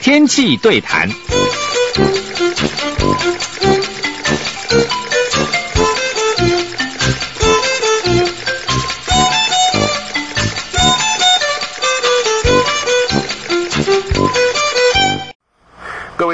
天气对谈。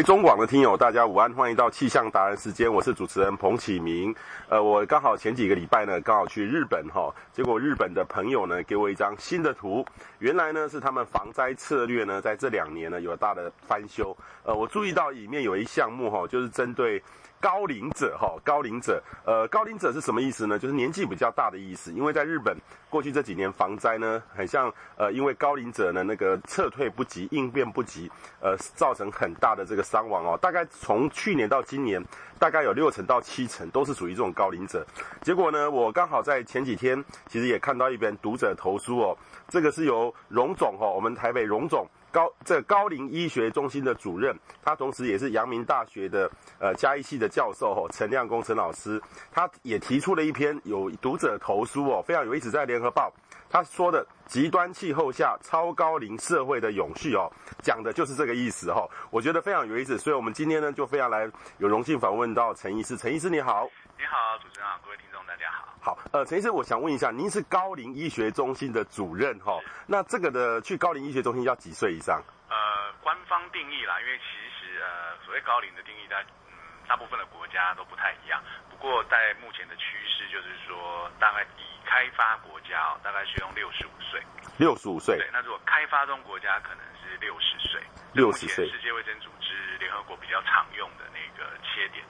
中广的听友，大家午安，欢迎到气象达人时间，我是主持人彭启明。呃，我刚好前几个礼拜呢，刚好去日本哈，结果日本的朋友呢，给我一张新的图，原来呢是他们防灾策略呢，在这两年呢有大的翻修。呃，我注意到里面有一项目哈，就是针对。高龄者哈，高龄者，呃，高龄者是什么意思呢？就是年纪比较大的意思。因为在日本过去这几年防灾呢，很像呃，因为高龄者呢那个撤退不及、应变不及，呃，造成很大的这个伤亡哦。大概从去年到今年，大概有六成到七成都是属于这种高龄者。结果呢，我刚好在前几天其实也看到一篇读者投书哦，这个是由荣总哈，我们台北荣总。高这高龄医学中心的主任，他同时也是阳明大学的呃嘉义系的教授哦，陈亮公陈老师，他也提出了一篇有读者投书哦，非常有意思，在联合报他说的极端气候下超高龄社会的永续哦，讲的就是这个意思哦，我觉得非常有意思，所以我们今天呢就非常来有荣幸访问到陈医师，陈医师你好。你好，主持人好，各位听众大家好。好，呃，陈医生，我想问一下，您是高龄医学中心的主任哈？那这个的去高龄医学中心要几岁以上？呃，官方定义啦，因为其实呃，所谓高龄的定义，在嗯，大部分的国家都不太一样。不过在目前的趋势，就是说，大概已开发国家哦，大概是用六十五岁。六十五岁。对，那如果开发中国家可能是六十岁。六十岁。世界卫生组织、联合国比较常用的那个切点。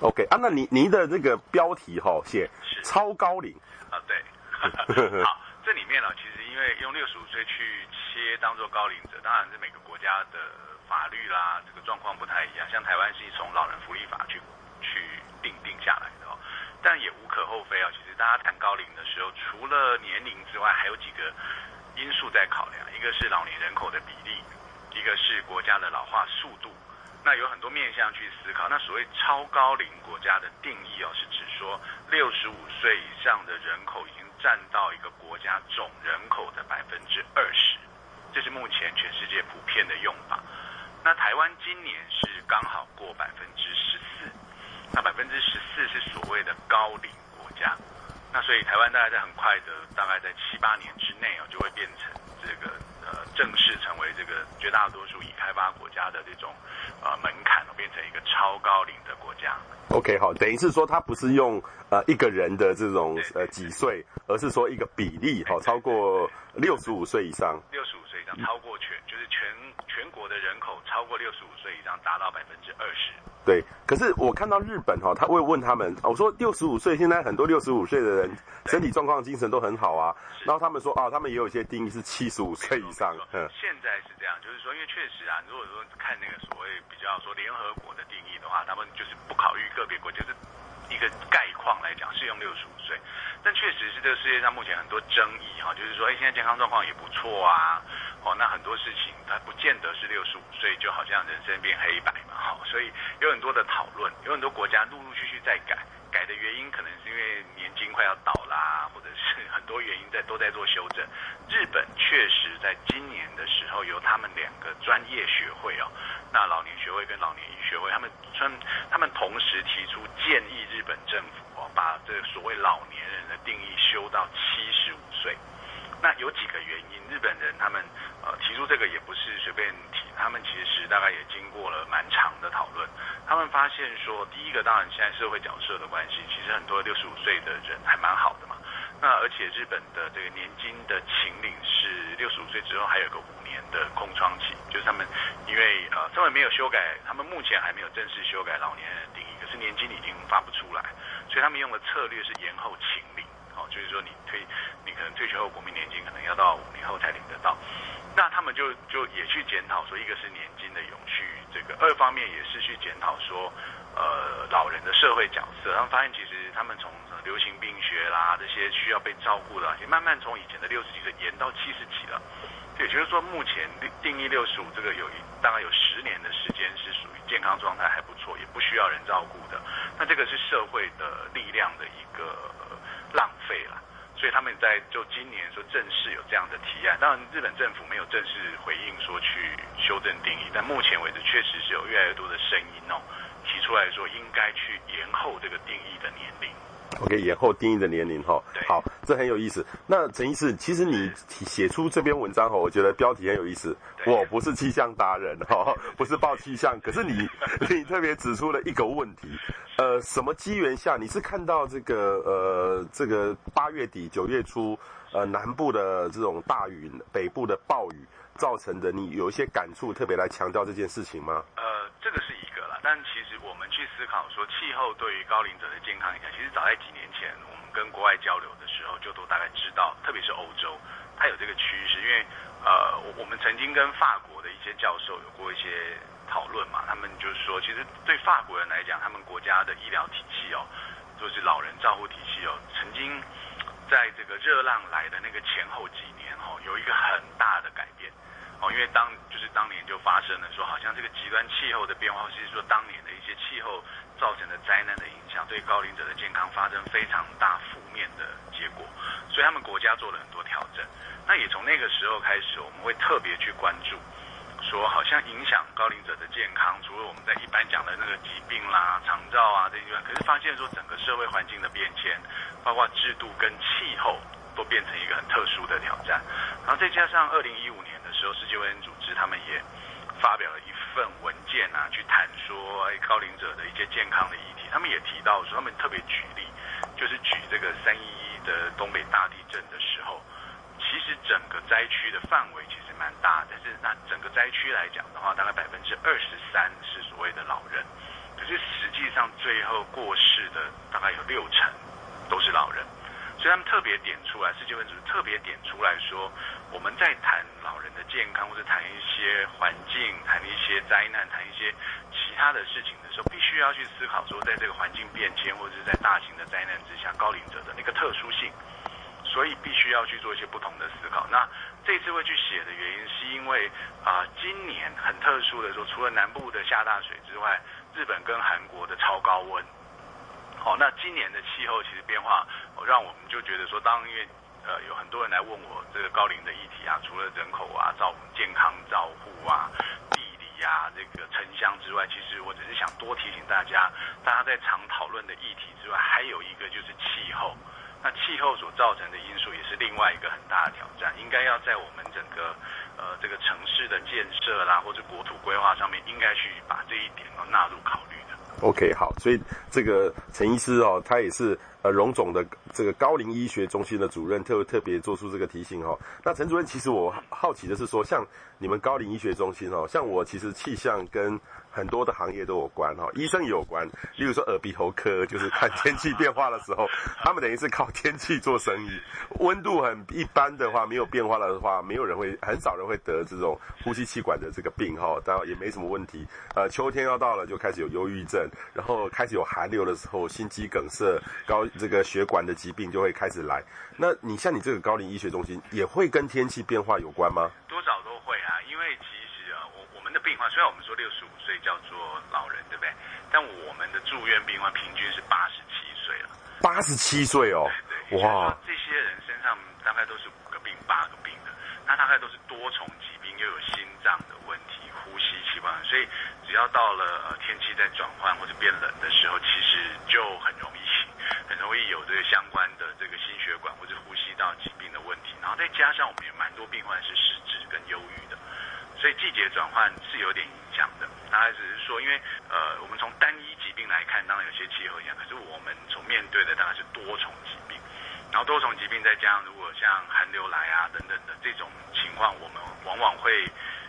OK 啊，那您您的这个标题哈写超高龄啊，对，好，这里面呢，其实因为用六十五岁去切当做高龄者，当然是每个国家的法律啦，这个状况不太一样。像台湾是从老人福利法去去定定下来的哦，但也无可厚非啊。其实大家谈高龄的时候，除了年龄之外，还有几个因素在考量，一个是老年人口的比例，一个是国家的老化速度。那有很多面向去思考。那所谓超高龄国家的定义哦，是指说六十五岁以上的人口已经占到一个国家总人口的百分之二十，这是目前全世界普遍的用法。那台湾今年是刚好过百分之十四，那百分之十四是所谓的高龄国家。那所以台湾大概在很快的，大概在七八年之内哦，就会变成这个呃正式成为这个绝大多数已开发国家的这种。呃，门槛变成一个超高龄的国家。OK，好，等于是说，它不是用呃一个人的这种呃几岁，而是说一个比例哈，超过六十五岁以上。六十五岁以上，超过全就是全全国的人口超过六十五岁以上，达到百分之二十。对，可是我看到日本哈，他会问他们，我说六十五岁，现在很多六十五岁的人身体状况、精神都很好啊。然后他们说啊，他们也有一些定义是七十五岁以上。嗯，现在是这样，就是说，因为确实啊，如果说看那个所谓比较说联合国的定义的话，他们就是不考虑个别国家，就是一个概况来讲是用六十五岁。但确实是这个世界上目前很多争议哈，就是说，哎，现在健康状况也不错啊。哦，那很多事情它不见得是六十五岁就好像人生变黑白嘛，好，所以有很多的讨论，有很多国家陆陆续续在改，改的原因可能是因为年金快要倒啦，或者是很多原因在都在做修正。日本确实在今年的时候，由他们两个专业学会哦，那老年学会跟老年医学会，他们称他们同时提出建议日本政府哦，把这所谓老年人的定义修到七十五岁。那有几个原因，日本人他们呃提出这个也不是随便提，他们其实大概也经过了蛮长的讨论。他们发现说，第一个当然现在社会角色的关系，其实很多六十五岁的人还蛮好的嘛。那而且日本的这个年金的秦领是六十五岁之后还有个五年的空窗期，就是他们因为呃他们没有修改，他们目前还没有正式修改老年人的定义，可是年金已经发不出来，所以他们用的策略是延后秦领。就是说你退，你可能退休后国民年金可能要到五年后才领得到，那他们就就也去检讨说，一个是年金的永续，这个二方面也是去检讨说，呃，老人的社会角色。他们发现其实他们从流行病学啦这些需要被照顾的，也慢慢从以前的六十几岁延到七十几了。也就是说，目前定义六十五这个有一大概有十年的时间是属于健康状态还不错，也不需要人照顾的。那这个是社会的力量的一个。浪费了，所以他们在就今年说正式有这样的提案，当然日本政府没有正式回应说去修正定义，但目前为止确实是有越来越多的声音哦，提出来说应该去延后这个定义的年龄。OK，延后定义的年龄哈，好，这很有意思。那陈医师，其实你写出这篇文章哈，我觉得标题很有意思。我不是气象达人哈，不是报气象，可是你 你特别指出了一个问题，呃，什么机缘下你是看到这个呃这个八月底九月初呃南部的这种大雨，北部的暴雨造成的，你有一些感触，特别来强调这件事情吗？呃，这个是去思考说气候对于高龄者的健康影响，其实早在几年前我们跟国外交流的时候就都大概知道，特别是欧洲，它有这个趋势，因为。呃，我我们曾经跟法国的一些教授有过一些讨论嘛，他们就是说，其实对法国人来讲，他们国家的医疗体系哦，就是老人照护体系哦，曾经在这个热浪来的那个前后几年哦，有一个很大的改变哦，因为当就是当年就发生了说，好像这个极端气候的变化，或是说当年的一些气候造成的灾难的影响，对高龄者的健康发生非常大负面的结果，所以他们国家做了很多调整。那也从那个时候开始，我们会特别去关注，说好像影响高龄者的健康，除了我们在一般讲的那个疾病啦、长照啊这些，可是发现说整个社会环境的变迁，包括制度跟气候，都变成一个很特殊的挑战。然后再加上二零一五年的时候，世界卫生组织他们也发表了一份文件啊，去谈说哎高龄者的一些健康的议题。他们也提到说，他们特别举例，就是举这个三一一的东北大地震的时候。其实整个灾区的范围其实蛮大，但是那整个灾区来讲的话，大概百分之二十三是所谓的老人，可是实际上最后过世的大概有六成都是老人，所以他们特别点出来，世界卫生组织特别点出来说，我们在谈老人的健康或者谈一些环境、谈一些灾难、谈一些其他的事情的时候，必须要去思考说，在这个环境变迁或者是在大型的灾难之下，高龄者的那个特殊性。所以必须要去做一些不同的思考。那这次会去写的原因，是因为啊、今年很特殊的说，除了南部的下大水之外，日本跟韩国的超高温。好、哦，那今年的气候其实变化，让我们就觉得说，当因为呃有很多人来问我这个高龄的议题啊，除了人口啊、照健康照护啊、地理啊、这个城乡之外，其实我只是想多提醒大家，大家在常讨论的议题之外，还有一个就是气候。那气候所造成的因素也是另外一个很大的挑战，应该要在我们整个呃这个城市的建设啦，或者国土规划上面，应该去把这一点哦纳入考虑。OK，好，所以这个陈医师哦，他也是呃荣总的这个高龄医学中心的主任，特特别做出这个提醒哦。那陈主任，其实我好奇的是说，像你们高龄医学中心哦，像我其实气象跟很多的行业都有关哈，医生有关。例如说耳鼻喉科，就是看天气变化的时候，他们等于是靠天气做生意。温度很一般的话，没有变化了的话，没有人会，很少人会得这种呼吸气管的这个病哈，当然也没什么问题。呃，秋天要到了，就开始有忧郁症，然后开始有寒流的时候，心肌梗塞、高这个血管的疾病就会开始来。那你像你这个高龄医学中心，也会跟天气变化有关吗？多少都会啊，因为其实啊，我我们的病患，虽然我们说六十五岁叫做老人，对不对？但我们的住院病患平均是八十七岁了。八十七岁哦，对对哇！这些人身上大概都是五个病、八个病的，那大概都是多重疾病，又有心脏的所以只要到了呃天气在转换或者变冷的时候，其实就很容易很容易有这个相关的这个心血管或者呼吸道疾病的问题，然后再加上我们有蛮多病患是失智跟忧郁的。所以季节转换是有点影响的，那还只是说，因为呃，我们从单一疾病来看，当然有些气候影响，可是我们从面对的当然是多重疾病，然后多重疾病再加上如果像寒流来啊等等的这种情况，我们往往会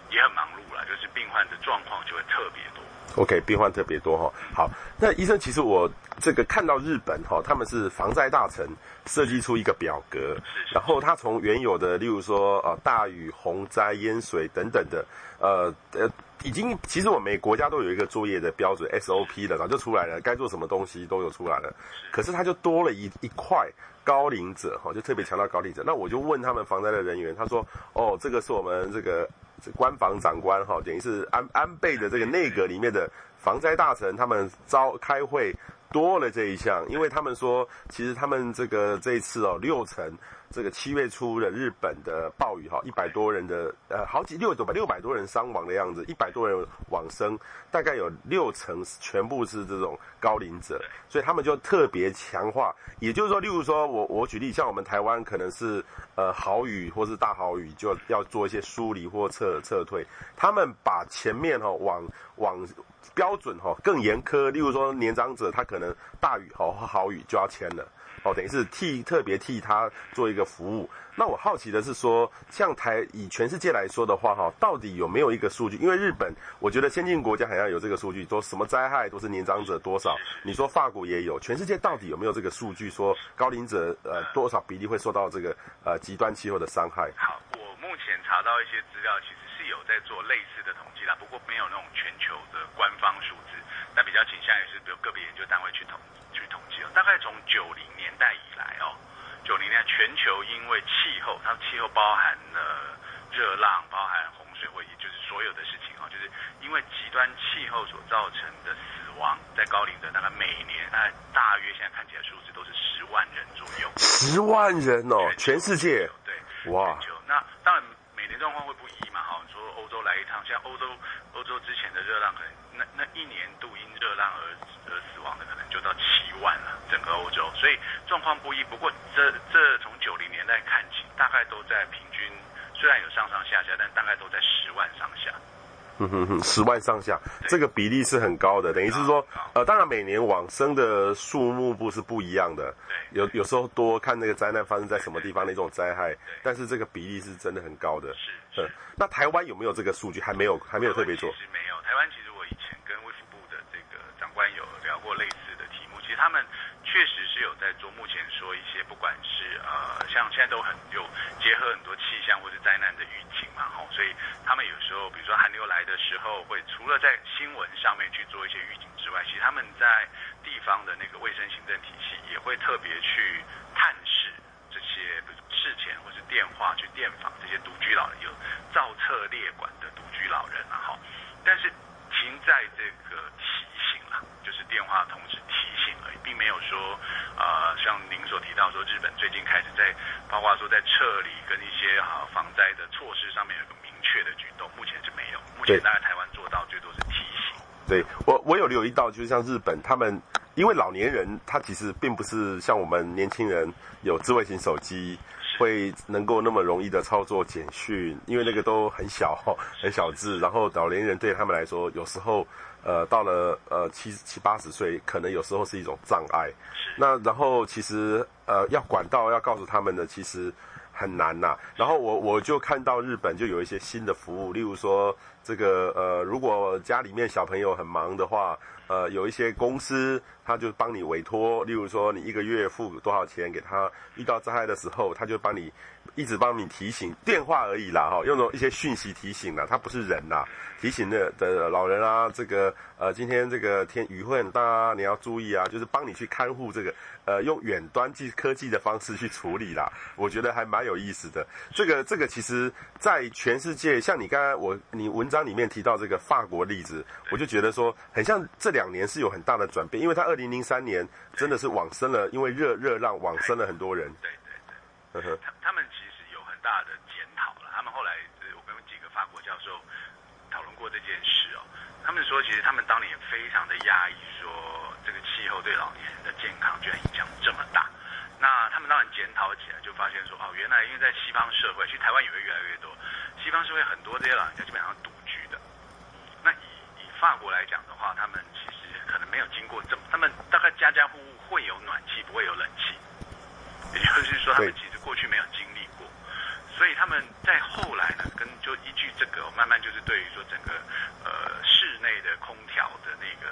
也很忙碌了，就是病患的状况就会特别多。OK，病患特别多哈。好，那医生，其实我这个看到日本哈，他们是防灾大臣设计出一个表格，然后他从原有的，例如说呃大雨、洪灾、淹水等等的，呃呃，已经其实我们每国家都有一个作业的标准 SOP 的，早就出来了，该做什么东西都有出来了。可是他就多了一一块高龄者哈，就特别强调高龄者。那我就问他们防灾的人员，他说哦，这个是我们这个。官房长官哈，等于是安安倍的这个内阁里面的防灾大臣，他们召开会多了这一项，因为他们说，其实他们这个这一次哦，六成这个七月初的日本的暴雨哈，一百多人的呃好几六多吧，六百多人伤亡的样子，一百多人往生，大概有六成全部是这种高龄者，所以他们就特别强化。也就是说，例如说我我举例，像我们台湾可能是呃豪雨或是大豪雨，就要做一些疏离或撤撤退，他们把前面哈往往。标准哈更严苛，例如说年长者他可能大雨好豪雨就要签了，哦，等于是替特别替他做一个服务。那我好奇的是说，像台以全世界来说的话哈，到底有没有一个数据？因为日本我觉得先进国家好像有这个数据，说什么灾害都是年长者多少。你说法国也有，全世界到底有没有这个数据？说高龄者呃多少比例会受到这个呃极端气候的伤害？好，前查到一些资料，其实是。有在做类似的统计啦，不过没有那种全球的官方数字，那比较倾向于是比如个别研究单位去统去统计哦。大概从九零年代以来哦，九零年代全球因为气候，它的气候包含了热浪，包含洪水，或者就是所有的事情哦，就是因为极端气候所造成的死亡，在高龄的大概每年大概大约现在看起来数字都是十万人左右。十万人哦，全世界对，哇，全球。那当然每年状况会不一嘛，哈。欧洲来一趟，像欧洲，欧洲之前的热浪可能那那一年度因热浪而而死亡的可能就到七万了，整个欧洲，所以状况不一。不过这这从九零年代看起，大概都在平均，虽然有上上下下，但大概都在十万上下。嗯哼哼，十万上下，这个比例是很高的。等于是说，呃，当然每年往生的数目不是不一样的，有有时候多看那个灾难发生在什么地方那种灾害，但是这个比例是真的很高的。是是。嗯，那台湾有没有这个数据？还没有，还没有特别做。其实没有，台湾其实我以前跟卫福部的这个长官有聊过类似的题目，其实他们。确实是有在做，目前说一些不管是呃，像现在都很有结合很多气象或是灾难的预警嘛，吼，所以他们有时候比如说寒流来的时候，会除了在新闻上面去做一些预警之外，其实他们在地方的那个卫生行政体系也会特别去探视这些事前或是电话去电访这些独居老人，有造册列管的独居老人啊，哈，但是停在这个，就是电话通知提醒而已。并没有说，呃，像您所提到说，日本最近开始在，包括说在撤离跟一些啊防灾的措施上面有个明确的举动，目前是没有。目前大概台湾做到最多是提醒。对我，我有留意到，就是像日本，他们因为老年人他其实并不是像我们年轻人有智慧型手机，会能够那么容易的操作简讯，因为那个都很小，很小字，然后老年人对他们来说，有时候。呃，到了呃七七八十岁，可能有时候是一种障碍。那然后其实呃要管道要告诉他们的，其实很难呐。然后我我就看到日本就有一些新的服务，例如说这个呃，如果家里面小朋友很忙的话，呃，有一些公司他就帮你委托，例如说你一个月付多少钱给他，遇到灾害的时候，他就帮你一直帮你提醒，电话而已啦，哈，用一些讯息提醒啦，他不是人呐。提醒的的老人啊，这个呃，今天这个天雨会很大啊，你要注意啊，就是帮你去看护这个，呃，用远端技科技的方式去处理啦。我觉得还蛮有意思的。这个这个其实，在全世界，像你刚才我你文章里面提到这个法国例子，我就觉得说，很像这两年是有很大的转变，因为他二零零三年真的是往生了，因为热热浪往生了很多人。对对对，呵呵。他他们其实大的检讨了，他们后来我跟几个法国教授。讨论过这件事哦，他们说其实他们当年也非常的压抑，说这个气候对老年人的健康居然影响这么大。那他们当然检讨起来，就发现说哦，原来因为在西方社会，其实台湾也会越来越多，西方社会很多这些老人家基本上独居的。那以以法国来讲的话，他们其实可能没有经过这么，他们大概家家户户会有暖气，不会有冷气，也就是说他们其实过去没有经历。所以他们在后来呢，跟就依据这个，慢慢就是对于说整个呃室内的空调的那个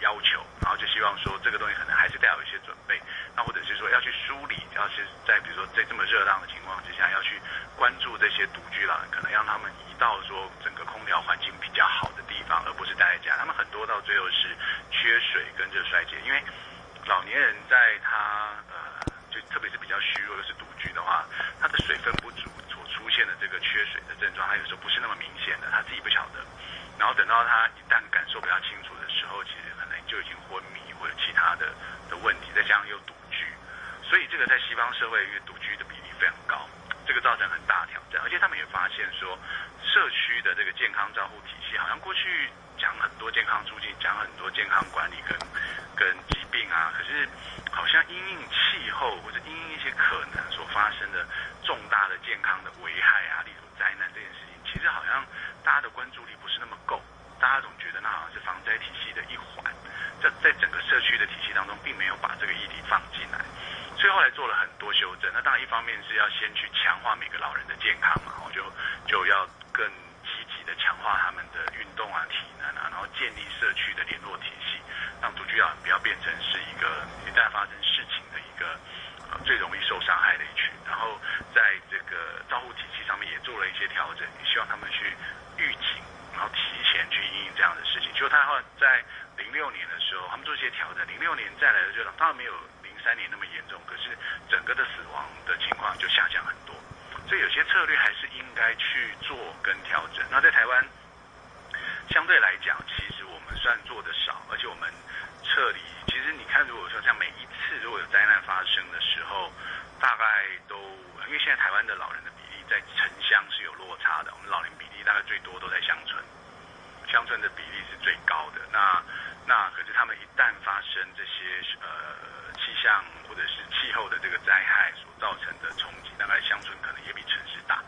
要求，然后就希望说这个东西可能还是得有一些准备，那或者是说要去梳理，要是在比如说在这么热浪的情况之下，要去关注这些独居老人，可能让他们移到说整个空调环境比较好的地方，而不是待在家。他们很多到最后是缺水跟热衰竭，因为老年人在他呃就特别是比较虚弱又是独居的话，他的水分不足。的这个缺水的症状，他有时候不是那么明显的，他自己不晓得。然后等到他一旦感受比较清楚的时候，其实可能就已经昏迷或者其他的的问题，再加上又独居，所以这个在西方社会，因为独居的比例非常高，这个造成很大挑战。而且他们也发现说，社区的这个健康照护体系，好像过去讲很多健康促进，讲很多健康管理跟跟疾病啊，可是好像因应气候或者因应一些可能所发生的重大的健康的危害啊，例如灾难这件事情，其实好像大家的关注力不是那么够。大家总觉得那好像是防灾体系的一环，在在整个社区的体系当中，并没有把这个议题放进来，所以后来做了很多修正。那当然一方面是要先去强化每个老人的健康嘛，我就就要更的强化他们的运动啊、体能啊，然后建立社区的联络体系，让独居老人不要变成是一个一旦发生事情的一个呃最容易受伤害的一群。然后在这个照护体系上面也做了一些调整，也希望他们去预警。然后提前去应应这样的事情，就他后在零六年的时候，他们做一些调整。零六年再来的就当然没有零三年那么严重，可是整个的死亡的情况就下降很多。所以有些策略还是应该去做跟调整。那在台湾相对来讲，其实我们算做的少，而且我们撤离，其实你看，如果说像每一次如果有灾难发生的时候，大概都因为现在台湾的老人的比例在城乡是有落差的，我们老龄比例大概最多都在乡村。乡村的比例是最高的，那那可是他们一旦发生这些呃气象或者是气候的这个灾害所造成的冲击，大概乡村可能也比城市大。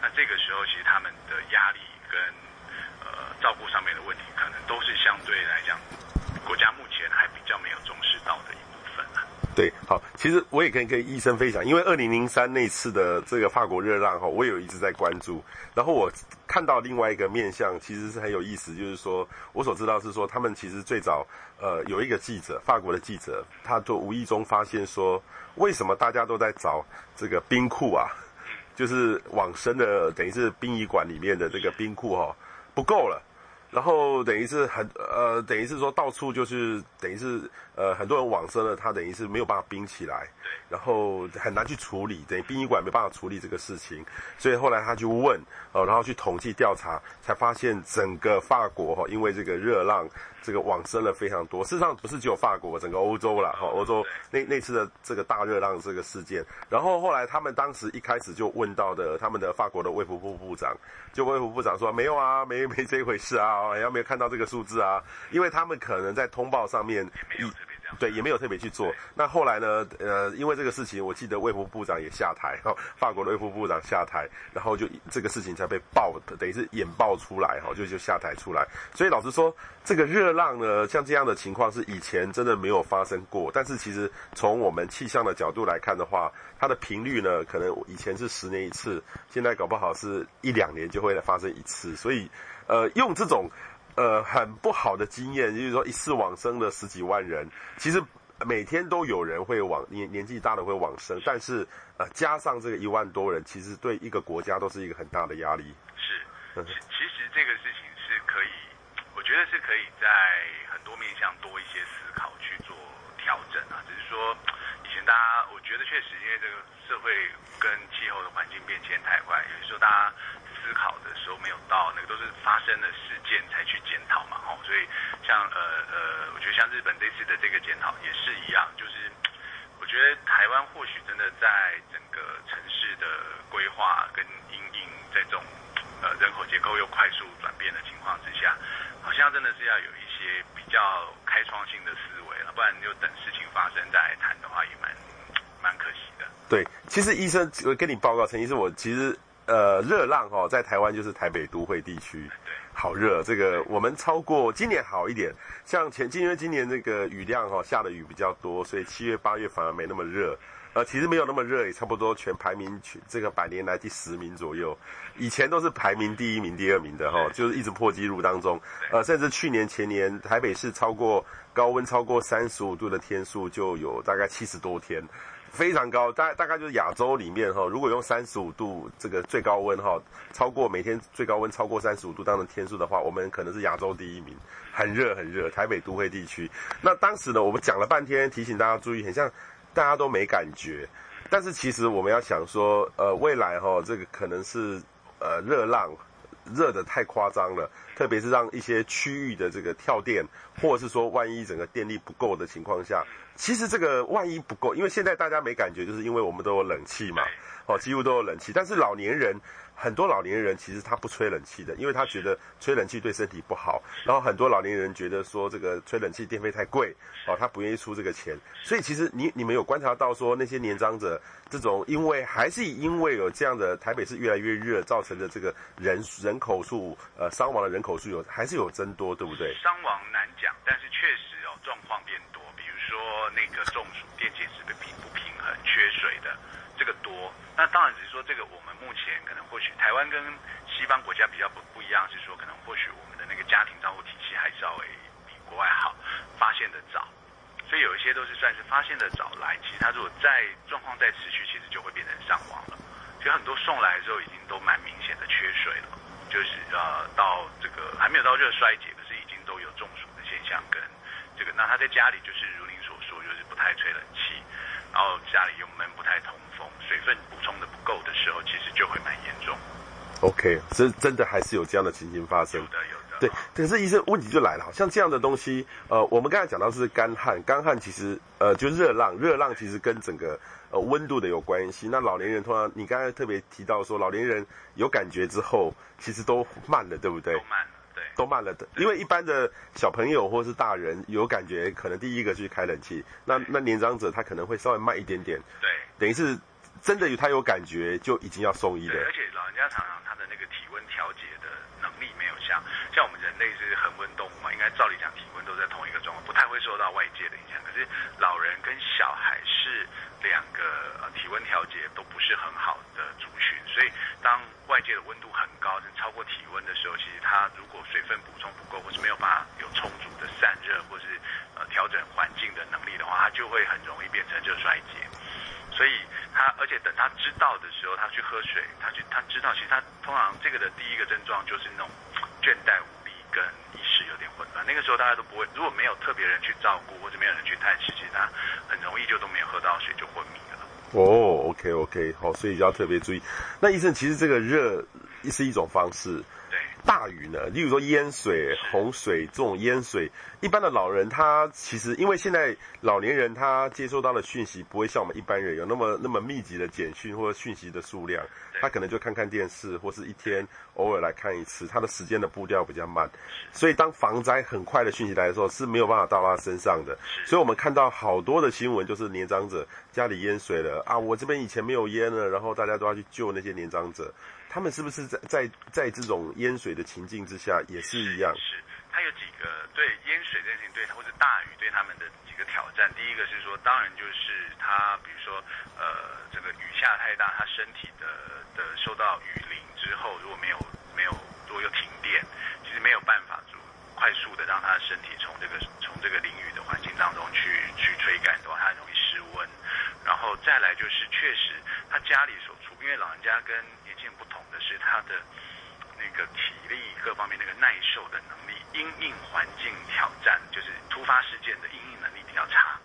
那这个时候其实他们的压力跟呃照顾上面的问题，可能都是相对来讲，国家目前还比较没有重视到的一部分啊。对，好，其实我也可以跟医生分享，因为二零零三那次的这个法国热浪哈，我也有一直在关注。然后我看到另外一个面向，其实是很有意思，就是说我所知道是说，他们其实最早呃有一个记者，法国的记者，他就无意中发现说，为什么大家都在找这个冰库啊，就是往生的，等于是殡仪馆里面的这个冰库哈，不够了。然后等于是很呃，等于是说到处就是等于是呃，很多人往生了，他等于是没有办法冰起来，然后很难去处理，等于殡仪馆没办法处理这个事情，所以后来他就问，呃，然后去统计调查，才发现整个法国哈，因为这个热浪。这个往生了非常多，事实上不是只有法国，整个欧洲了哈。欧洲那那次的这个大热浪这个事件，然后后来他们当时一开始就问到的，他们的法国的卫福部部长，就卫福部长说没有啊，没 没这一回事啊，也没有看到这个数字啊，因为他们可能在通报上面。对，也没有特别去做。那后来呢？呃，因为这个事情，我记得卫福部长也下台，哈，法国的卫福部长下台，然后就这个事情才被爆，等于是引爆出来，哈，就就下台出来。所以老实说，这个热浪呢，像这样的情况是以前真的没有发生过。但是其实从我们气象的角度来看的话，它的频率呢，可能以前是十年一次，现在搞不好是一两年就会发生一次。所以，呃，用这种。呃，很不好的经验，就是说一次往生了十几万人，其实每天都有人会往年年纪大的会往生，但是呃加上这个一万多人，其实对一个国家都是一个很大的压力。是，其其实这个事情是可以，我觉得是可以在很多面向多一些思考去做调整啊。只是说以前大家，我觉得确实因为这个社会跟气候的环境变迁太快，有时候大家。思考的时候没有到，那个都是发生的事件才去检讨嘛，吼，所以像呃呃，我觉得像日本这次的这个检讨也是一样，就是我觉得台湾或许真的在整个城市的规划跟因应这种呃人口结构又快速转变的情况之下，好像真的是要有一些比较开创性的思维了，不然就等事情发生再来谈的话，也蛮蛮可惜的。对，其实医生我跟你报告，陈医生，我其实。呃，热浪哈，在台湾就是台北都会地区，好热。这个我们超过今年好一点，像前因为今年这个雨量哈下的雨比较多，所以七月八月反而没那么热。呃，其实没有那么热，也差不多全排名全这个百年来第十名左右。以前都是排名第一名、第二名的哈，就是一直破纪录当中。呃，甚至去年前年台北市超过高温超过三十五度的天数就有大概七十多天。非常高，大大概就是亚洲里面哈，如果用三十五度这个最高温哈，超过每天最高温超过三十五度当的天数的话，我们可能是亚洲第一名，很热很热。台北都会地区，那当时呢，我们讲了半天，提醒大家注意，很像大家都没感觉，但是其实我们要想说，呃，未来哈，这个可能是呃热浪热的太夸张了，特别是让一些区域的这个跳电，或者是说万一整个电力不够的情况下，其实这个万一不够，因为现在大家没感觉，就是因为我们都有冷气嘛，哦，几乎都有冷气，但是老年人。很多老年人其实他不吹冷气的，因为他觉得吹冷气对身体不好。然后很多老年人觉得说这个吹冷气电费太贵，哦，他不愿意出这个钱。所以其实你你们有观察到说那些年长者这种，因为还是因为有这样的台北市越来越热造成的这个人人口数呃伤亡的人口数有还是有增多，对不对？伤亡难讲，但是确实哦状况变说那个中暑、电解质的平不平衡、缺水的这个多。那当然只是说这个我们目前可能或许台湾跟西方国家比较不不一样，是说可能或许我们的那个家庭照顾体系还稍微比国外好，发现的早，所以有一些都是算是发现的早来，其实他如果在状况再持续，其实就会变成伤亡了。其实很多送来的时候已经都蛮明显的缺水了，就是呃到这个还没有到热衰竭，可是已经都有中暑的现象跟这个，那他在家里就是如您，不太吹冷气，然后家里又闷不太通风，水分补充的不够的时候，其实就会蛮严重。OK，这真的还是有这样的情形发生。有的，有的。对，可是医生问题就来了，像这样的东西，呃，我们刚才讲到是干旱，干旱其实呃就热浪，热浪其实跟整个呃温度的有关系。那老年人通常，你刚才特别提到说，老年人有感觉之后，其实都慢了，对不对？都慢了，对，都慢了的。因为一般的小朋友或是大人有感觉，可能第一个去开冷气，那那年长者他可能会稍微慢一点点。对，等于是。真的有他有感觉，就已经要送医了。对，而且老人家常常他的那个体温调节的能力没有像像我们人类是恒温动物嘛，应该照理讲体温都在同一个状况，不太会受到外界的影响。可是老人跟小孩是两个呃体温调节都不是很好的族群，所以当外界的温度很高，是超过体温的时候，其实他如果水分补充不够，或是没有办法有充足的散热，或是呃调整环境的能力的话，他就会很容易变成热衰竭。所以他，而且等他知道的时候，他去喝水，他去他知道，其实他通常这个的第一个症状就是那种倦怠无力跟意识有点混乱。那个时候大家都不会，如果没有特别人去照顾或者没有人去探视，其实他很容易就就昏迷了。哦，OK OK，好，所以要特别注意。那医生，其实这个热是一种方式。大雨呢，例如说淹水、洪水这种淹水，一般的老人他其实因为现在老年人他接收到的讯息不会像我们一般人有那么那么密集的简讯或者讯息的数量，他可能就看看电视或是一天偶尔来看一次，他的时间的步调比较慢，所以当防灾很快的讯息来的时候是没有办法到他身上的，所以我们看到好多的新闻就是。年长者家里淹水了啊，我这边以前没有淹了，然后大家都要去救那些年长者。他们是不是在在在这种淹水的情境之下也是一样？是，他有几个对淹水这件事情对他或者大雨对他们的几个挑战。第一个是说，当然就是他，比如说，呃，这个雨下太大，他身体的的受到雨淋之后，如果没有没有，如果有停电，其实没有办法就快速的让他身体从这个从这个淋雨的环境当中去去吹干的话，他容易失温。然后再来就是，确实他家里所处，因为老人家跟不同的是他的那个体力各方面那个耐受的能力，因应环境挑战，就是突发事件的因应能力比较差。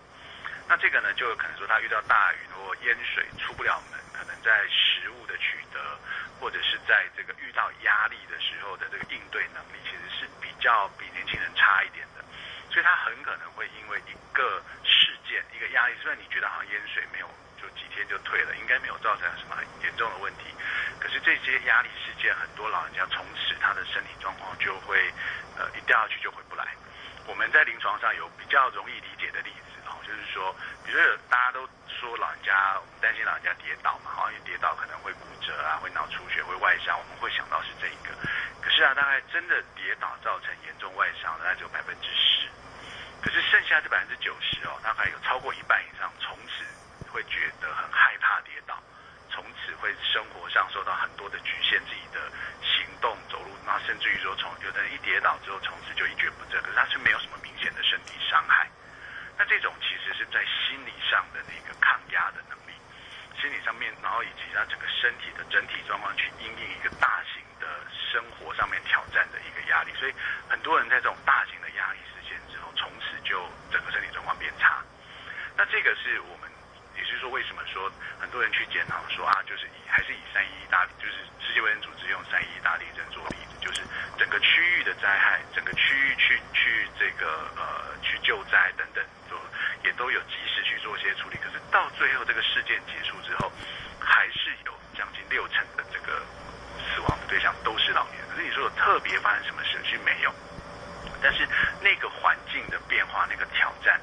那这个呢，就可能说他遇到大雨或淹水出不了门，可能在食物的取得，或者是在这个遇到压力的时候的这个应对能力，其实是比较比年轻人差一点的。所以他很可能会因为一个事件、一个压力，虽然你觉得好像淹水没有。就几天就退了，应该没有造成什么很严重的问题。可是这些压力事件，很多老人家从此他的身体状况就会，呃，一掉下去就回不来。我们在临床上有比较容易理解的例子哦，就是说，比如说大家都说老人家，我们担心老人家跌倒嘛，好像跌倒可能会骨折啊，会脑出血，会外伤，我们会想到是这一个。可是啊，大概真的跌倒造成严重外伤的，大概只有百分之十。可是剩下这百分之九十哦，大概有超过一半以上从此。会觉得很害怕跌倒，从此会生活上受到很多的局限，自己的行动、走路，那甚至于说从有的人一跌倒之后，从此就一蹶不振，可是他是没有什么明显的身体伤害。那这种其实是在心理上的那个抗压的能力，心理上面，然后以及他整个身体的整体状况去因应一个大型的生活上面挑战的一个压力。所以很多人在这种大型的压力事件之后，从此就整个身体状况变差。那这个是我们。就是说为什么说很多人去检讨说啊，就是以还是以三一大就是世界卫生组织用三一大地震做例子，就是整个区域的灾害，整个区域去去这个呃去救灾等等，都也都有及时去做一些处理。可是到最后这个事件结束之后，还是有将近六成的这个死亡的对象都是老年人。可是你说有特别发生什么事？其实没有。但是那个环境的变化，那个挑战，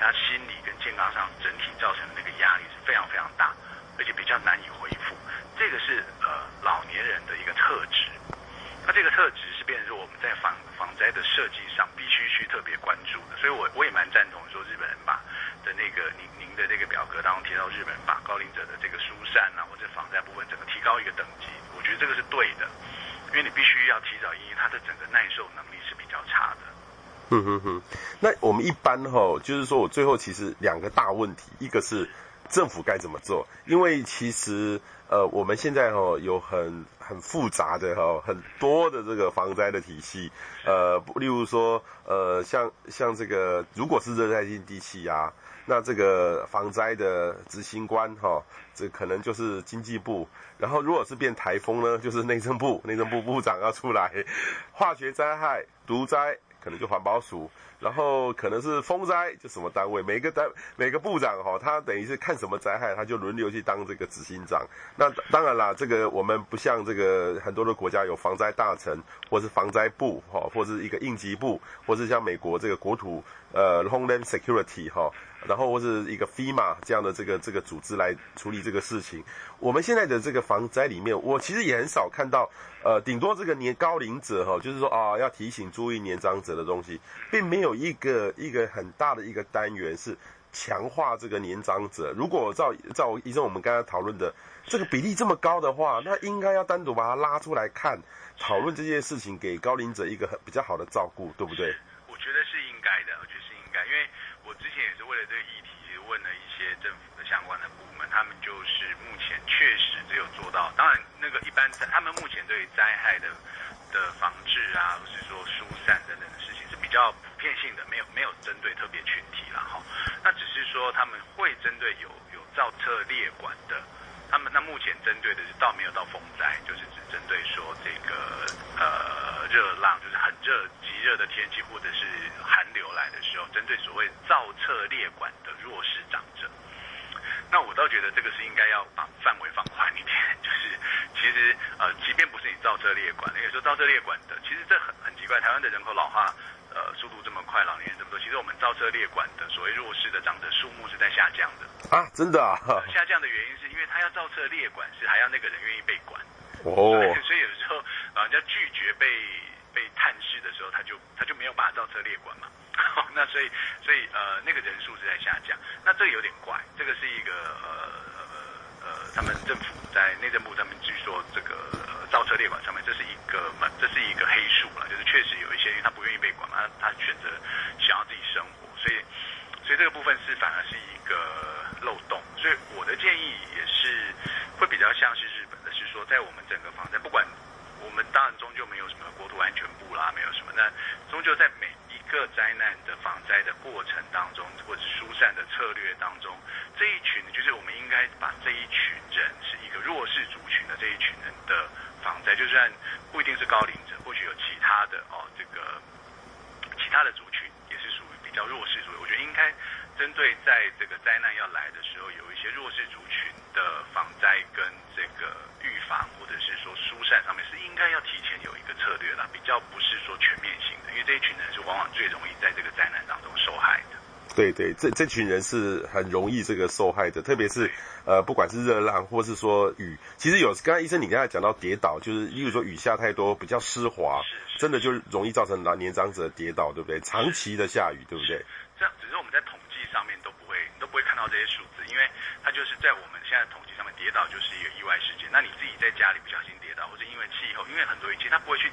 他心理跟健康上整体造成的那个压力是非常非常大，而且比较难以恢复。这个是呃老年人的一个特质。那这个特质是变成说我们在防防灾的设计上必须去特别关注的。所以我我也蛮赞同说日本人把的那个您您的这个表格当中提到日本人把高龄者的这个疏散啊或者防灾部分整个提高一个等级，我觉得这个是对的。因为你必须要提早因为他的整个耐受能力是比较差的。嗯哼哼，那我们一般哈，就是说我最后其实两个大问题，一个是政府该怎么做，因为其实呃我们现在哈有很很复杂的哈很多的这个防灾的体系，呃，例如说呃像像这个如果是热带性低气压。那这个防灾的执行官哈，这可能就是经济部。然后如果是变台风呢，就是内政部，内政部部长要出来。化学灾害、毒灾可能就环保署。然后可能是风灾就什么单位，每个单每个部长哈，他等于是看什么灾害，他就轮流去当这个执行长。那当然啦，这个我们不像这个很多的国家有防灾大臣，或是防灾部哈，或是一个应急部，或是像美国这个国土呃 Homeland Security 哈。然后或是一个 FEMA 这样的这个这个组织来处理这个事情。我们现在的这个防灾里面，我其实也很少看到，呃，顶多这个年高龄者哈，就是说啊，要提醒注意年长者的东西，并没有一个一个很大的一个单元是强化这个年长者。如果照照医生我们刚才讨论的这个比例这么高的话，那应该要单独把它拉出来看，讨论这件事情，给高龄者一个很比较好的照顾，对不对？我觉得是应该的，我觉得是应该，因为。我之前也是为了这个议题，问了一些政府的相关的部门，他们就是目前确实只有做到，当然那个一般在他们目前对于灾害的的防治啊，或是说疏散等等的事情是比较普遍性的，没有没有针对特别群体了哈。那只是说他们会针对有有造册列管的，他们那目前针对的是倒没有到风灾，就是只针对说这个呃热浪，就是很热极热的天气或者是寒流来的时候，针对所谓造册列管的弱势长者，那我倒觉得这个是应该要把范围放宽一点。就是其实呃，即便不是你造车列管，那个时候造车列管的，其实这很很奇怪。台湾的人口老化呃速度这么快，老年人这么多，其实我们造车列管的所谓弱势的长者数目是在下降的啊，真的啊。下降的原因是因为他要造册列管，是还要那个人愿意被管。哦，所以有时候老人家拒绝被。被探视的时候，他就他就没有办法造车列管嘛，那所以所以呃那个人数是在下降，那这个有点怪，这个是一个呃呃呃他们政府在内政部他们据说这个呃造车列管上面这是一个这是一个黑数了，就是确实有一些因为他不愿意被管嘛，他他选择想要自己生活，所以所以这个部分是反而是一个漏洞，所以我的建议也是会比较像是日本的，是说在我们整个防灾不管。我们当然终究没有什么国土安全部啦，没有什么。那终究在每一个灾难的防灾的过程当中，或者疏散的策略当中，这一群就是我们应该把这一群人是一个弱势族群的这一群人的防灾，就算不一定是高龄者，或许有其他的哦，这个其他的族群也是属于比较弱势族群。我觉得应该针对在这个灾难要来的时候，有一些弱势族群的防灾跟这个。预防或者是说疏散上面是应该要提前有一个策略啦，比较不是说全面性的，因为这一群人是往往最容易在这个灾难当中受害的。对对，这这群人是很容易这个受害的，特别是呃，不管是热浪或是说雨，其实有刚才医生你刚才讲到跌倒，就是例如说雨下太多比较湿滑，真的就容易造成老年长者跌倒，对不对？长期的下雨，对不对？这样，只是我们在统计上面都不会都不会看到这些数字，因为它就是在我们现在统计上面跌倒就是一个意外事件。那你自己在家里不小心跌倒，或者因为气候，因为很多一切，他不会去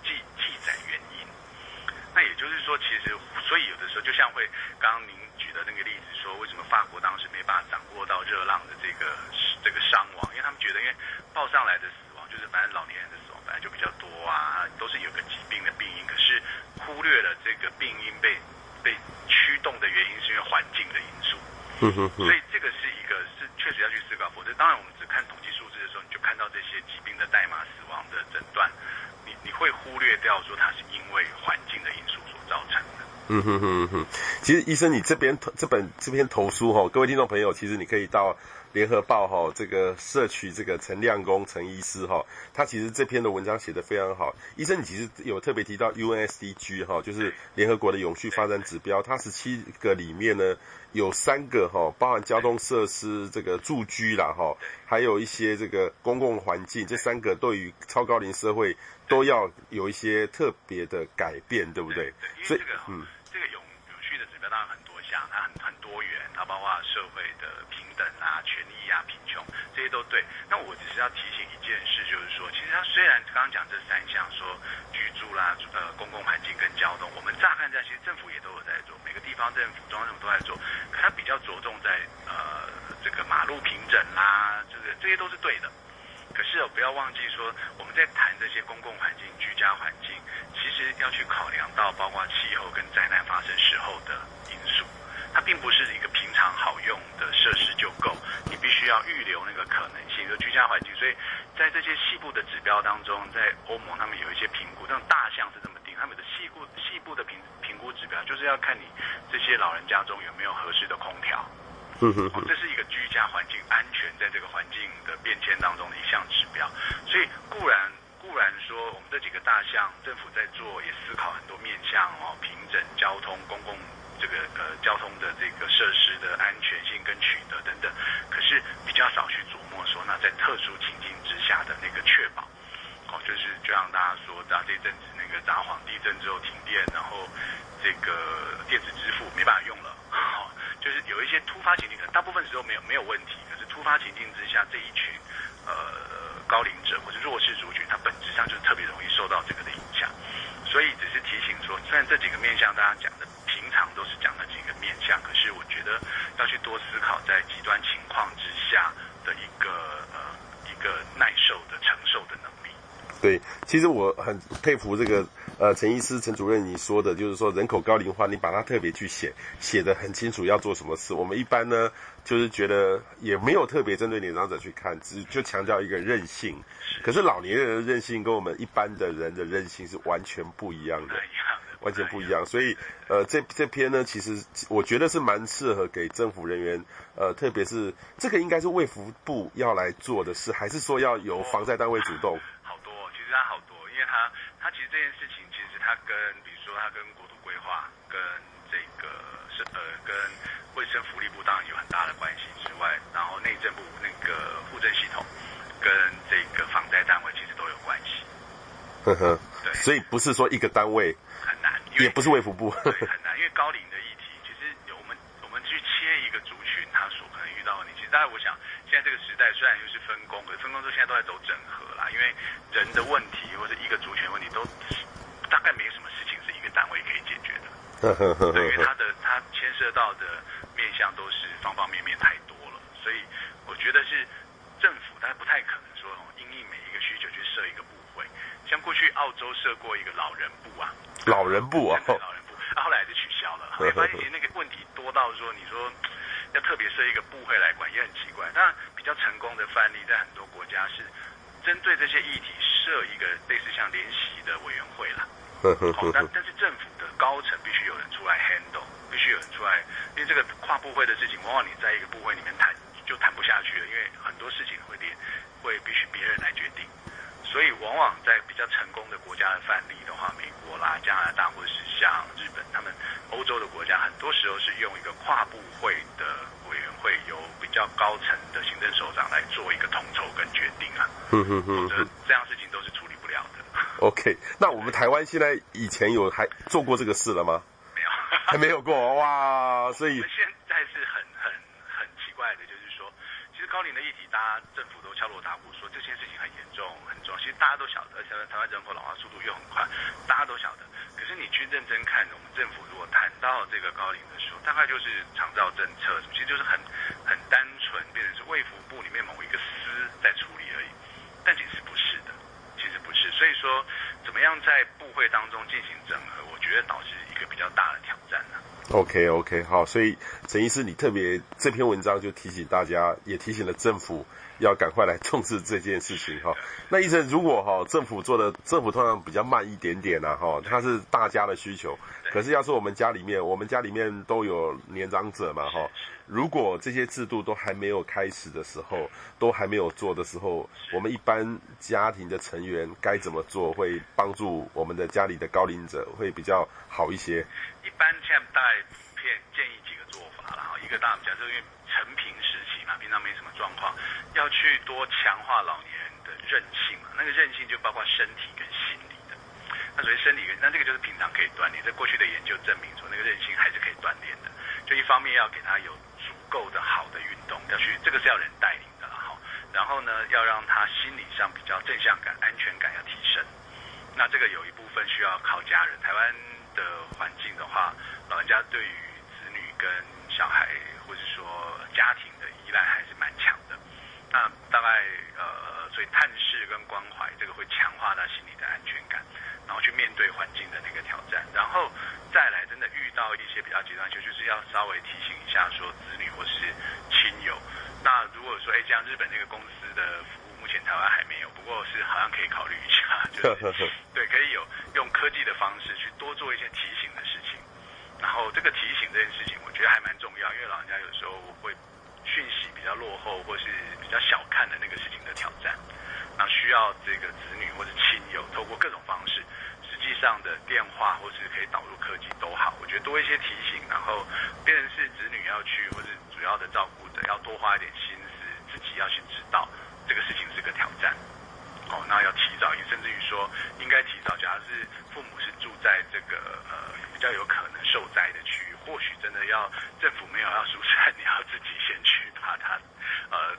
记记载原因。那也就是说，其实所以有的时候，就像会刚刚您举的那个例子说，为什么法国当时没办法掌握到热浪的这个这个伤亡？因为他们觉得，因为报上来的死亡就是反正老年人的死亡本来就比较多啊，都是有个疾病的病因，可是忽略了这个病因被被驱动的原因是因为环境的因素。所以这个是一个。是确实要去思考，否则当然我们只看统计数字的时候，你就看到这些疾病的代码、死亡的诊断，你你会忽略掉说它是因为环境的因素所造成的。嗯哼哼哼，其实医生，你这边这本这篇投书哈，各位听众朋友，其实你可以到联合报哈这个社区这个陈亮公陈医师哈，他其实这篇的文章写得非常好。医生，你其实有特别提到 UNSDG 哈，就是联合国的永续发展指标，它十七个里面呢有三个哈，包含交通设施这个住居啦哈，还有一些这个公共环境，这三个对于超高龄社会都要有一些特别的改变，对不对？所以嗯。它包括社会的平等啊、权益啊、贫穷这些都对。那我只是要提醒一件事，就是说，其实他虽然刚刚讲这三项，说居住啦、呃公共环境跟交通，我们乍看在其实政府也都有在做，每个地方政府、中央政府都在做，可它比较着重在呃这个马路平整啦，这个这些都是对的。可是哦，不要忘记说，我们在谈这些公共环境、居家环境，其实要去考量到包括气候跟灾难发生时候的因素。它并不是一个平常好用的设施就够，你必须要预留那个可能性就居家环境。所以在这些细部的指标当中，在欧盟他们有一些评估，这种大项是这么定，他们的细部细部的评评估指标就是要看你这些老人家中有没有合适的空调。嗯哼，这是一个居家环境安全在这个环境的变迁当中的一项指标。所以固然固然说，我们这几个大项政府在做，也思考很多面向哦，平整交通公共。这个呃交通的这个设施的安全性跟取得等等，可是比较少去琢磨说，那在特殊情境之下的那个确保，哦，就是就像大家说，在这阵子那个札幌地震之后停电，然后这个电子支付没办法用了，哦，就是有一些突发情境，可能大部分时候没有没有问题，可是突发情境之下这一群呃高龄者或者弱势族群，它本质上就特别容易受到这个的影响，所以只是提醒说，虽然这几个面向大家讲的。常都是讲了几个面向，可是我觉得要去多思考在极端情况之下的一个呃一个耐受的承受的能力。对，其实我很佩服这个呃陈医师陈主任你说的，就是说人口高龄化，你把它特别去写写的很清楚要做什么事。我们一般呢就是觉得也没有特别针对年长者去看，只就强调一个韧性。可是老年人的韧性跟我们一般的人的韧性是完全不一样的。完全不一样，所以呃，这这篇呢，其实我觉得是蛮适合给政府人员，呃，特别是这个应该是卫福部要来做的事，还是说要由防灾单位主动？好多，其实它好多，因为它它其实这件事情，其实它跟比如说它跟国土规划、跟这个是呃跟卫生福利部当然有很大的关系之外，然后内政部那个护政系统跟这个防灾单位其实都有关系。呵呵，对，所以不是说一个单位。也不是卫福部，对，很难，因为高龄的议题，其实我们我们去切一个族群，他所可能遇到的问题，其实大家我想，现在这个时代虽然又是分工，可是分工之后现在都在走整合啦，因为人的问题或者一个族群问题都大概没有什么事情是一个单位可以解决的，对，因为他的他牵涉到的面向都是方方面面太多了，所以我觉得是政府，他不太可能说因应每一个需求去设一个像过去澳洲设过一个老人部啊。老人部啊，老人部，啊，后来还是取消了。后来发现其实那个问题多到说，你说要特别设一个部会来管，也很奇怪。当然，比较成功的范例在很多国家是针对这些议题设一个类似像联席的委员会啦。好，但但是政府的高层必须有人出来 handle，必须有人出来，因为这个跨部会的事情，往往你在一个部会里面谈就谈不下去了，因为很多事情会连会必须别人来决定。所以，往往在比较成功的国家的范例的话，美国啦、加拿大或者是像日本，他们欧洲的国家，很多时候是用一个跨部会的委员会，由比较高层的行政首长来做一个统筹跟决定啊。嗯嗯嗯，这这样事情都是处理不了的。OK，那我们台湾现在以前有还做过这个事了吗？没有，还没有过哇。所以现在是很很很奇怪的，就是说，其实高龄的议题，大家政府都敲锣打鼓说这件事情很严重。很重其实大家都晓得，而且台湾人口老化速度又很快，大家都晓得。可是你去认真看，我们政府如果谈到这个高龄的时候，大概就是长照政策，其实就是很很单纯，变成是卫福部里面某一个司在处理而已。但其实不是的，其实不是。所以说，怎么样在部会当中进行整合，我觉得导致一个比较大的挑战呢、OK OK，好，所以陈医师，你特别这篇文章就提醒大家，也提醒了政府要赶快来 重视这件事情哈。那医生，如果哈政府做的政府通常比较慢一点点啦哈，它是大家的需求，可是要是我们家里面，我们家里面都有年长者嘛哈，如果这些制度都还没有开始的时候，都还没有做的时候，我们一般家庭的成员该怎么做，会帮助我们的家里的高龄者会比较好一些？一般现在大概普遍建议几个做法，然后一个大假设因为成平时期嘛，平常没什么状况，要去多强化老年人的韧性嘛。那个韧性就包括身体跟心理的。那所谓身体跟，那这个就是平常可以锻炼。在过去的研究证明说，那个韧性还是可以锻炼的。就一方面要给他有足够的好的运动，要去这个是要人带领的哈。然后呢，要让他心理上比较正向感、安全感要提升。那这个有一部分需要靠家人，台湾。的环境的话，老人家对于子女跟小孩，或者说家庭的依赖还是蛮强的。那大概呃，所以探视跟关怀，这个会强化他心理的安全感，然后去面对环境的那个挑战。然后再来，真的遇到一些比较极端，就就是要稍微提醒一下，说子女或是亲友。那如果说，哎，像日本那个公司的服务，目前台湾还没有，不过是好像可以考虑一下，就是 对，可以有用科技的方式去多做一些提醒的事情。然后这个提醒这件事情，我觉得还蛮重要，因为老人家有时候会讯息比较落后，或是比较小看的那个事情的挑战，那需要这个子女或者亲友透过各种方式，实际上的电话或是可以导入科技都好，我觉得多一些提醒，然后变成是子女要去或是主要的照顾者。要多花一点心思，自己要去知道这个事情是个挑战，哦，那要提早，甚至于说应该提早。假如是父母是住在这个呃比较有可能受灾的区域，或许真的要政府没有要 疏散，你要自己先去把他呃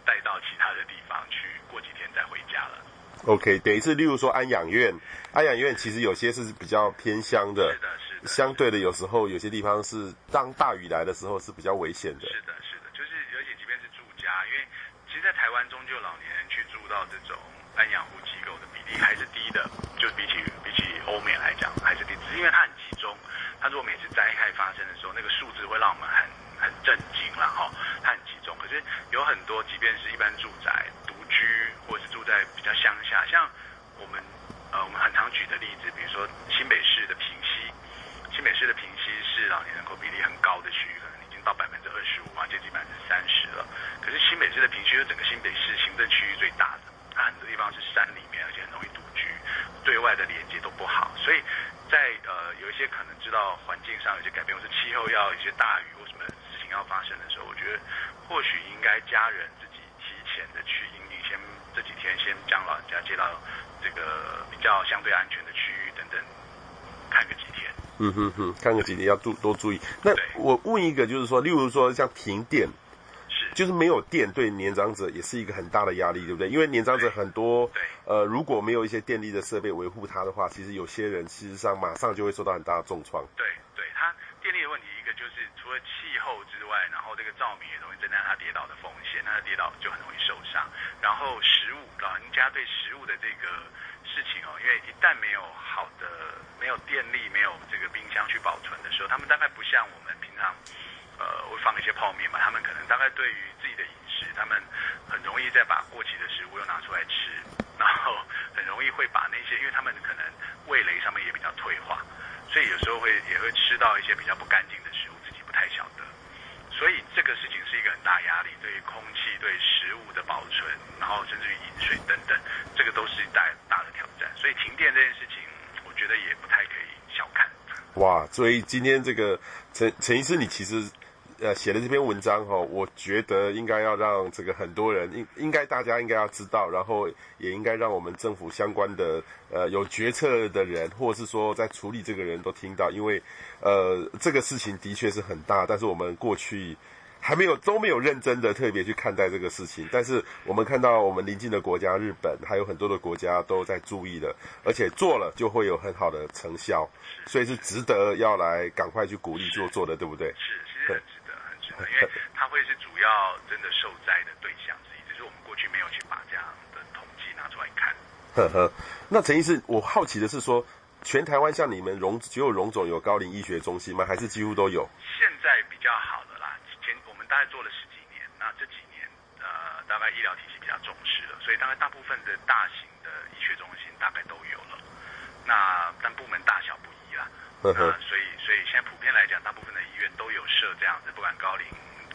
带到其他的地方去，过几天再回家了。OK，等于是例如说安养院，安养院其实有些是比较偏乡的，是的，是的，相对的有时候有些地方是当大雨来的时候是比较危险的。是的，是的。就是而且即便是住家因为其实，在台湾，中就老年人去住到这种安养护机构的比例还是低的，就比起比起欧美来讲还是低，只是因为它很集中。它如果每次灾害发生的时候，那个数字会让我们很很震惊了哈。其实，有很多，即便是一般住宅、独居，或者是住在比较乡下，像我们呃我们很常举的例子，比如说新北市的平溪，新北市的平溪是老年人口比例很高的区域。可能已经到百分之二十五啊，接近百分之三十了。可是新北市的平溪是整个新北市行政区域最大的，它很多地方是山里面，而且很容易独居，对外的连接都不好。所以在呃有一些可能知道环境上有些改变，或是气候要一些大雨或什么要发生的时候，我觉得或许应该家人自己提前的去，因为先这几天先将老人家接到这个比较相对安全的区域等等，看个几天。嗯哼哼，看个几天要注多注意。那我问一个，就是说，例如说像停电，是就是没有电，对年长者也是一个很大的压力，对不对？因为年长者很多，呃，如果没有一些电力的设备维护他的话，其实有些人事实上马上就会受到很大的重创。对对，它电力的问题，一个就是了气候之外，然后这个照明也容易增加他跌倒的风险，那他跌倒就很容易受伤。然后食物，老人家对食物的这个。事情哦，因为一旦没有好的、没有电力、没有这个冰箱去保存的时候，他们大概不像我们平常，呃，会放一些泡面嘛。他们可能大概对于自己的饮食，他们很容易再把过期的食物又拿出来吃，然后很容易会把那些，因为他们可能味蕾上面也比较退化，所以有时候会也会吃到一些比较不干净的，太晓得。所以这个事情是一个很大压力，对于空气、对食物的保存，然后甚至于饮水等等，这个都是大大的挑战。所以停电这件事情，我觉得也不太可以小看。哇，所以今天这个陈陈医师，你其实。呃，写的这篇文章哈，我觉得应该要让这个很多人应应该大家应该要知道，然后也应该让我们政府相关的呃有决策的人，或者是说在处理这个人都听到，因为呃这个事情的确是很大，但是我们过去还没有都没有认真的特别去看待这个事情，但是我们看到我们邻近的国家日本还有很多的国家都在注意的，而且做了就会有很好的成效，所以是值得要来赶快去鼓励做做的，对不对？是是。因为他会是主要真的受灾的对象之一，只是我们过去没有去把这样的统计拿出来看。呵呵，那陈医师，我好奇的是说，全台湾像你们荣只有荣总有高龄医学中心吗？还是几乎都有？现在比较好的啦，前我们大概做了十几年，那这几年呃，大概医疗体系比较重视了，所以大概大部分的大型的医学中心大概都有了。那但部门大小不一啦，呵呵，所以所以现在普遍来讲，大部分的医院都有设这样子，不管高龄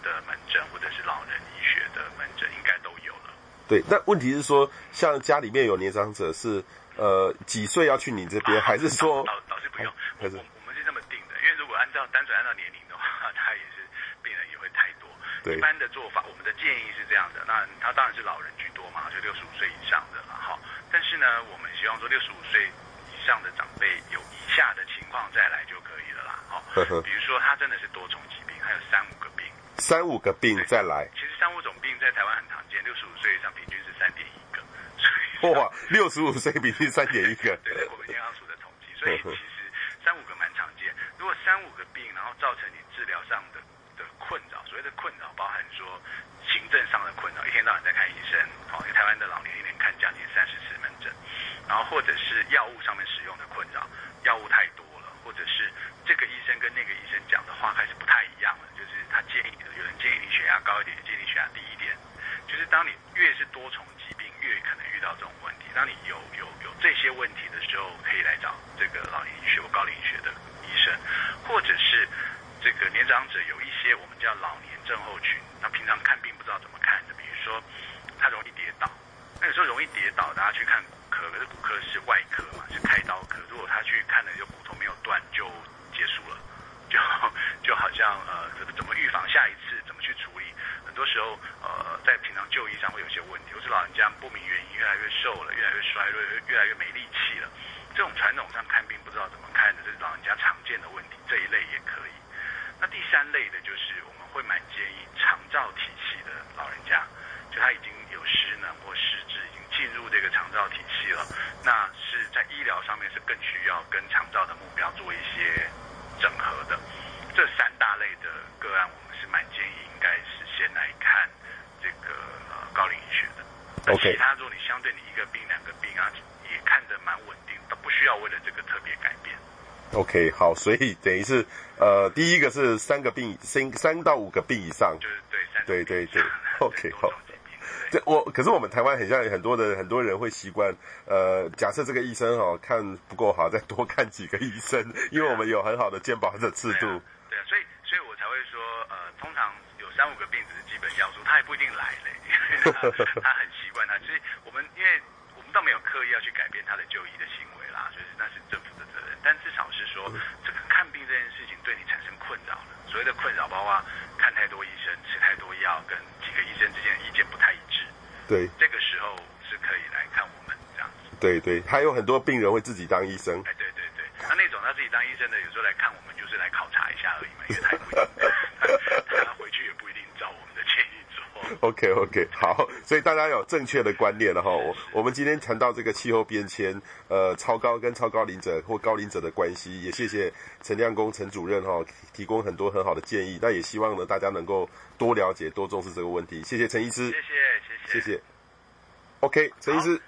的门诊或者是老人医学的门诊，应该都有了。对，那问题是说，像家里面有年长者是。呃，几岁要去你这边，还是说老老师不用？还是我我们是这么定的，因为如果按照单纯按照年龄的话，他也是病人也会太多。对，一般的做法，我们的建议是这样的。那他当然是老人居多嘛，就六十五岁以上的了哈。但是呢，我们希望说六十五岁以上的长辈有以下的情况再来就可以了啦。哦，比如说他真的是多重疾病，还有三五个病，三五个病再来。其实三五种病在台湾很常见，六十五岁以上平均是三点一个。哇，六十五岁平均三点一个，对，对我们健康署的统计，所以其实三五个蛮常见。如果三五个病，然后造成你治疗上的的困扰，所谓的困扰包含说行政上的困扰，一天到晚在看医生，好，因为台湾的老年一年看将近三十次门诊，然后或者是药物上面使用的困扰，药物太多了，或者是这个医生跟那个医生讲的话开始不太一样了，就是他建议有人建议你血压高一点，建议你血压低一点，就是当你越是多重疾病，越可能遇到这种问题。当你有有有这些问题的时候，可以来找这个老年医学或高龄医学的医生，或者是这个年长者有一些我们叫老年症候群。那平常看病不知道怎么看的，比如说他容易跌倒。那有时候容易跌倒，大家去看骨科，可是骨科是外科嘛，是开刀科。如果他去看了，就骨头没有断，就结束了，就就好像呃，怎么怎么预防下一次，怎么去处理？很多时候呃，在平常就医上会有些问题，或是老人家不明原因越来越瘦了，越来越衰弱，越来越没力气了。这种传统上看病不知道怎么看的，这是老人家常见的问题。这一类也可以。那第三类的就是我们会蛮建议长照体系的老人家，就他已经有失能或失智，已经进入这个长照体系了。那是在医疗上面是更需要跟长照的目标做一些整合的。这三大类的个案，我们是蛮建议应该是先来看这个呃高龄医学的。那其他如果你相对你一个病两个病啊，也看得蛮稳定，都不需要为了这个特别改变。OK，好，所以等于是呃，第一个是三个病，三三到五个病以上，就是对三对对对，OK 好。这我可是我们台湾很像很多的很多人会习惯，呃，假设这个医生哦看不够好，再多看几个医生，因为我们有很好的健保的制度。对啊，所以所以我才会说，呃，通常有三五个病只是基本要素，他也不一定来嘞，因为他他 很习惯他。所以我们因为我们倒没有刻意要去改变他的就医的行为啦，就是那是政府的责任。但至少是说，这个看病这件事情对你产生困扰了，所谓的困扰包括看太多医生、吃太多药，跟几个医生之间的意见不太一致。对，这个时候是可以来看我们这样子。对对，还有很多病人会自己当医生。哎，对对对，那那种他自己当医生的，有时候来看我们就是来考察一下而已嘛，因为他不 一定，他回去也不一定照我们的建议做。OK OK，好，所以大家有正确的观念了哈。我我们今天谈到这个气候变迁，呃，超高跟超高龄者或高龄者的关系，也谢谢陈亮公陈主任哈，提供很多很好的建议。那也希望呢，大家能够多了解、多重视这个问题。谢谢陈医师，谢谢谢谢谢谢。OK，陈医师。